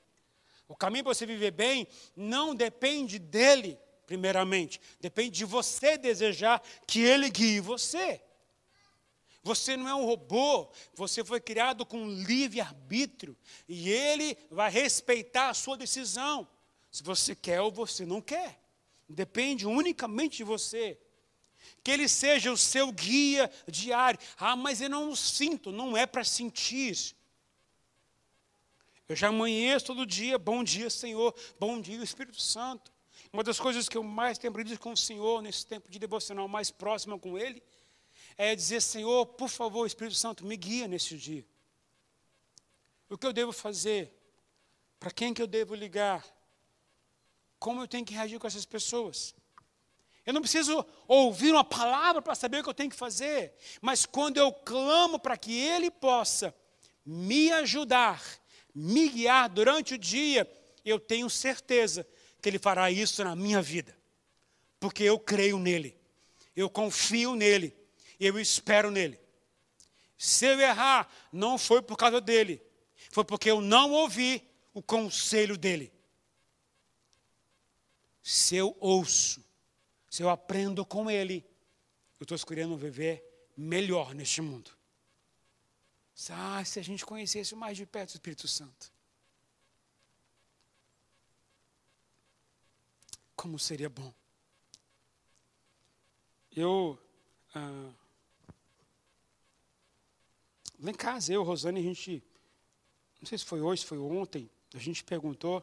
S1: O caminho para você viver bem não depende dele, primeiramente. Depende de você desejar que ele guie você. Você não é um robô, você foi criado com livre-arbítrio e ele vai respeitar a sua decisão. Se você quer ou você não quer. Depende unicamente de você. Que ele seja o seu guia diário. Ah, mas eu não sinto, não é para sentir. Eu já amanheço todo dia, bom dia, Senhor, bom dia, Espírito Santo. Uma das coisas que eu mais tenho aprendido com o Senhor nesse tempo de devocional mais próximo com Ele é dizer: Senhor, por favor, Espírito Santo, me guia nesse dia. O que eu devo fazer? Para quem que eu devo ligar? Como eu tenho que reagir com essas pessoas? Eu não preciso ouvir uma palavra para saber o que eu tenho que fazer, mas quando eu clamo para que Ele possa me ajudar, me guiar durante o dia, eu tenho certeza que Ele fará isso na minha vida, porque eu creio nele, eu confio nele, eu espero nele. Se eu errar, não foi por causa dele, foi porque eu não ouvi o conselho dele. Se eu ouço, se eu aprendo com ele, eu estou escolhendo viver melhor neste mundo. Ah, se a gente conhecesse mais de perto o Espírito Santo. Como seria bom. Eu. Ah, lá em casa, eu, Rosane, a gente. Não sei se foi hoje, se foi ontem, a gente perguntou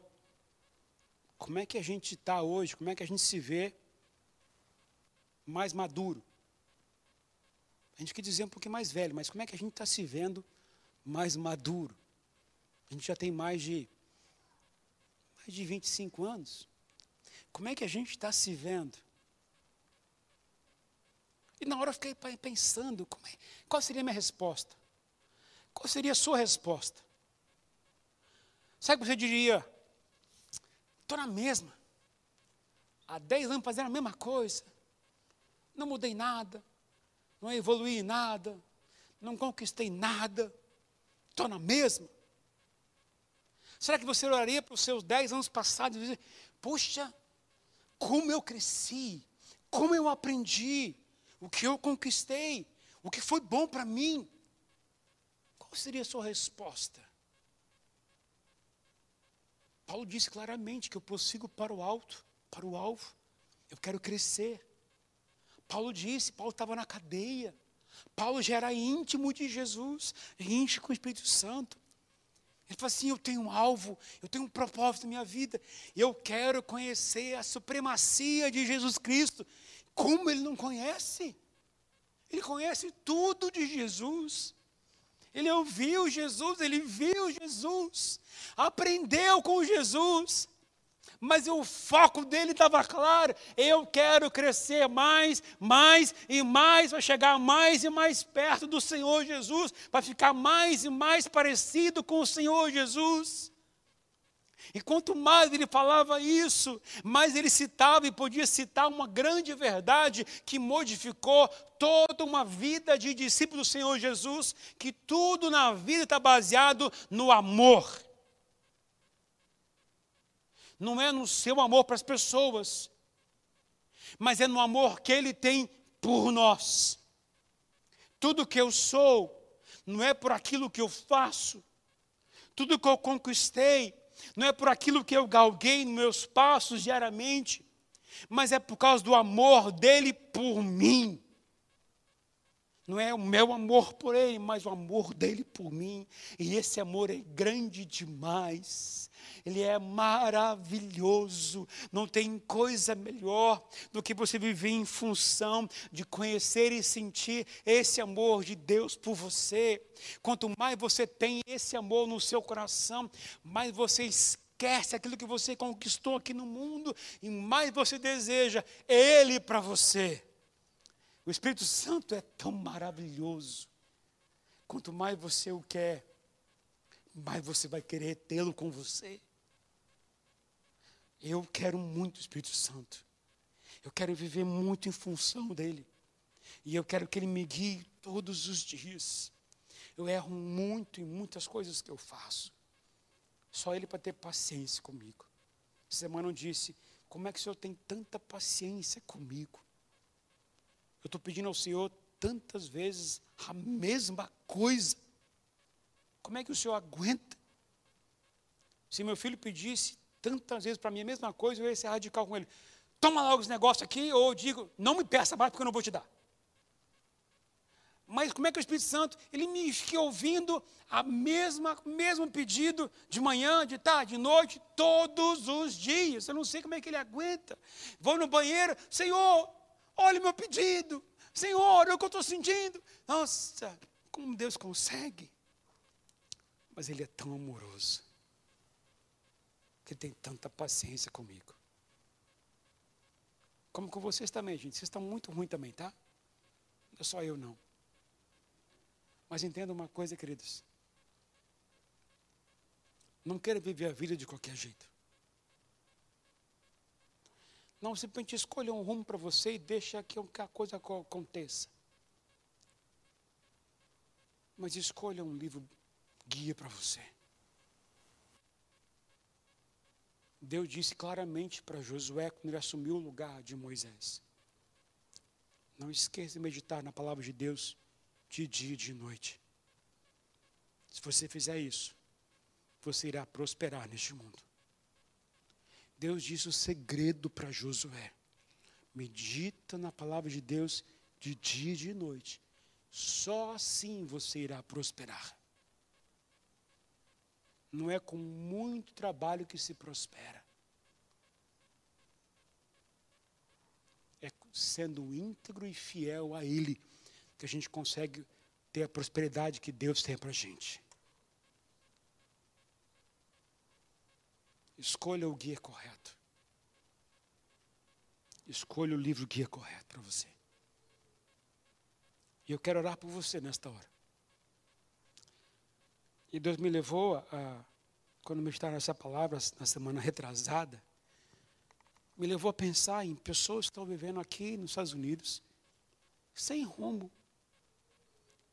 S1: como é que a gente está hoje, como é que a gente se vê mais maduro. A gente quer dizer um pouquinho mais velho, mas como é que a gente está se vendo mais maduro? A gente já tem mais de mais de 25 anos. Como é que a gente está se vendo? E na hora eu fiquei pensando, é, qual seria a minha resposta? Qual seria a sua resposta? Sabe o que você diria? Estou na mesma. Há 10 anos fazendo a mesma coisa. Não mudei nada. Não evoluí nada. Não conquistei nada. Estou na mesma. Será que você olharia para os seus 10 anos passados e dizer, puxa, como eu cresci, como eu aprendi, o que eu conquistei, o que foi bom para mim. Qual seria a sua resposta? Paulo disse claramente que eu prossigo para o alto, para o alvo. Eu quero crescer. Paulo disse, Paulo estava na cadeia. Paulo já era íntimo de Jesus, íntimo com o Espírito Santo. Ele falou assim: Eu tenho um alvo, eu tenho um propósito na minha vida, eu quero conhecer a supremacia de Jesus Cristo. Como ele não conhece? Ele conhece tudo de Jesus. Ele ouviu Jesus, ele viu Jesus, aprendeu com Jesus mas o foco dele estava claro. Eu quero crescer mais, mais e mais, para chegar mais e mais perto do Senhor Jesus, para ficar mais e mais parecido com o Senhor Jesus. E quanto mais ele falava isso, mais ele citava e podia citar uma grande verdade que modificou toda uma vida de discípulo do Senhor Jesus, que tudo na vida está baseado no amor não é no seu amor para as pessoas, mas é no amor que Ele tem por nós. Tudo que eu sou não é por aquilo que eu faço, tudo que eu conquistei não é por aquilo que eu galguei nos meus passos diariamente, mas é por causa do amor dele por mim. Não é o meu amor por ele, mas o amor dele por mim. E esse amor é grande demais. Ele é maravilhoso. Não tem coisa melhor do que você viver em função de conhecer e sentir esse amor de Deus por você. Quanto mais você tem esse amor no seu coração, mais você esquece aquilo que você conquistou aqui no mundo e mais você deseja Ele para você. O Espírito Santo é tão maravilhoso. Quanto mais você o quer, mais você vai querer tê-lo com você. Eu quero muito o Espírito Santo. Eu quero viver muito em função dele. E eu quero que ele me guie todos os dias. Eu erro muito em muitas coisas que eu faço. Só ele para ter paciência comigo. Essa semana eu disse: Como é que o Senhor tem tanta paciência comigo? Eu estou pedindo ao Senhor tantas vezes a mesma coisa. Como é que o Senhor aguenta? Se meu filho pedisse tantas vezes para mim a mesma coisa, eu ia ser radical com ele. Toma logo os negócios aqui, ou eu digo, não me peça mais porque eu não vou te dar. Mas como é que o Espírito Santo, ele me fica ouvindo a mesma mesmo pedido de manhã, de tarde, de noite, todos os dias. Eu não sei como é que ele aguenta. Vou no banheiro, Senhor, olha o meu pedido. Senhor, olha o que eu estou sentindo. Nossa, como Deus consegue. Mas Ele é tão amoroso. Que tem tanta paciência comigo. Como com vocês também, gente. Vocês estão muito ruins também, tá? Não é só eu, não. Mas entenda uma coisa, queridos. Não quero viver a vida de qualquer jeito. Não simplesmente escolha um rumo para você e deixa que a coisa aconteça. Mas escolha um livro guia para você. Deus disse claramente para Josué quando ele assumiu o lugar de Moisés. Não esqueça de meditar na palavra de Deus de dia e de noite. Se você fizer isso, você irá prosperar neste mundo. Deus disse o segredo para Josué. Medita na palavra de Deus de dia e de noite. Só assim você irá prosperar. Não é com muito trabalho que se prospera. É sendo íntegro e fiel a Ele que a gente consegue ter a prosperidade que Deus tem para a gente. Escolha o guia correto. Escolha o livro guia correto para você. E eu quero orar por você nesta hora. E Deus me levou a, quando me estavam essa palavra na semana retrasada, me levou a pensar em pessoas que estão vivendo aqui nos Estados Unidos, sem rumo,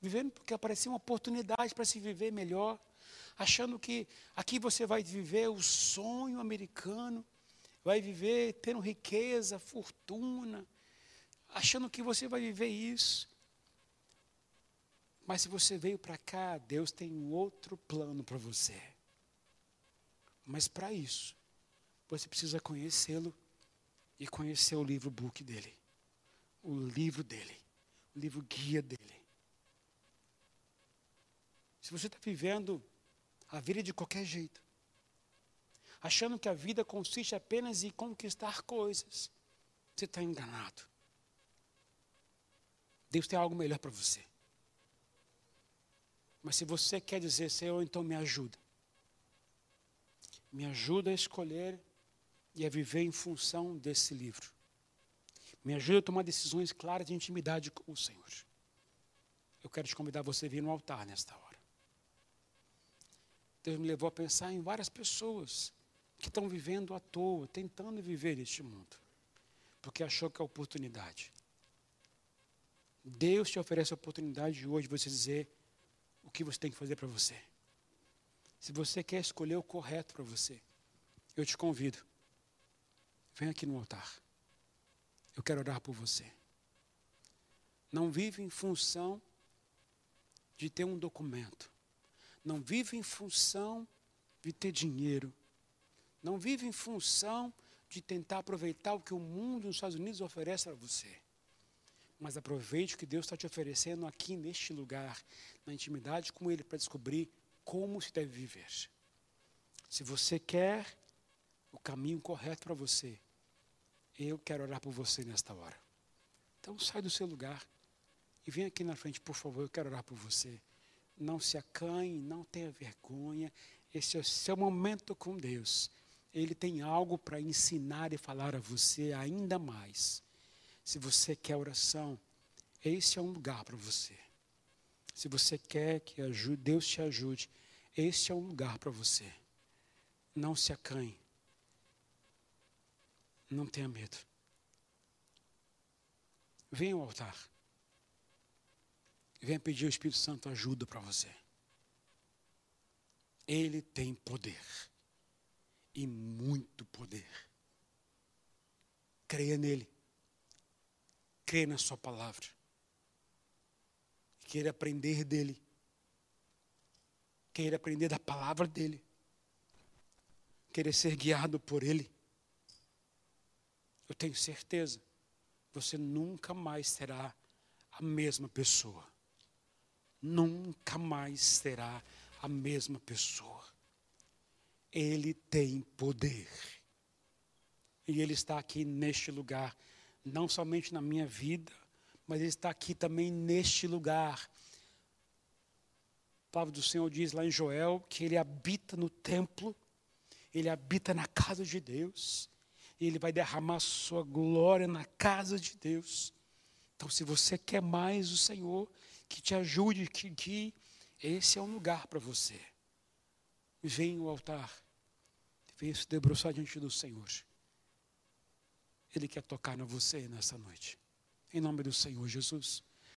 S1: vivendo porque aparecia uma oportunidade para se viver melhor, achando que aqui você vai viver o sonho americano, vai viver tendo riqueza, fortuna, achando que você vai viver isso. Mas se você veio para cá, Deus tem um outro plano para você. Mas para isso, você precisa conhecê-lo e conhecer o livro book dele, o livro dele, o livro guia dele. Se você está vivendo a vida de qualquer jeito, achando que a vida consiste apenas em conquistar coisas, você está enganado. Deus tem algo melhor para você. Mas se você quer dizer, Senhor, então me ajuda. Me ajuda a escolher e a viver em função desse livro. Me ajuda a tomar decisões claras de intimidade com o Senhor. Eu quero te convidar você a vir no altar nesta hora. Deus me levou a pensar em várias pessoas que estão vivendo à toa, tentando viver este mundo, porque achou que é oportunidade. Deus te oferece a oportunidade de hoje você dizer o que você tem que fazer para você. Se você quer escolher o correto para você, eu te convido. Vem aqui no altar. Eu quero orar por você. Não vive em função de ter um documento. Não vive em função de ter dinheiro. Não vive em função de tentar aproveitar o que o mundo nos Estados Unidos oferece a você. Mas aproveite o que Deus está te oferecendo aqui neste lugar, na intimidade com Ele, para descobrir como se deve viver. Se você quer o caminho correto para você, eu quero orar por você nesta hora. Então sai do seu lugar e vem aqui na frente, por favor, eu quero orar por você. Não se acanhe, não tenha vergonha. Esse é o seu momento com Deus. Ele tem algo para ensinar e falar a você ainda mais. Se você quer oração, esse é um lugar para você. Se você quer que Deus te ajude, esse é um lugar para você. Não se acanhe. Não tenha medo. Venha ao altar. Venha pedir ao Espírito Santo ajuda para você. Ele tem poder. E muito poder. Creia nele. Creia na sua palavra. Queira aprender dele. Queira aprender da palavra dele. Querer ser guiado por ele. Eu tenho certeza, você nunca mais será a mesma pessoa. Nunca mais será a mesma pessoa. Ele tem poder. E Ele está aqui neste lugar, não somente na minha vida, mas Ele está aqui também neste lugar. A palavra do Senhor diz lá em Joel que Ele habita no templo, Ele habita na casa de Deus, Ele vai derramar sua glória na casa de Deus. Então, se você quer mais o Senhor, que te ajude, que guie, esse é um lugar para você. Venha ao altar, venha se debruçar diante do Senhor. Ele quer tocar na você nessa noite. Em nome do Senhor Jesus.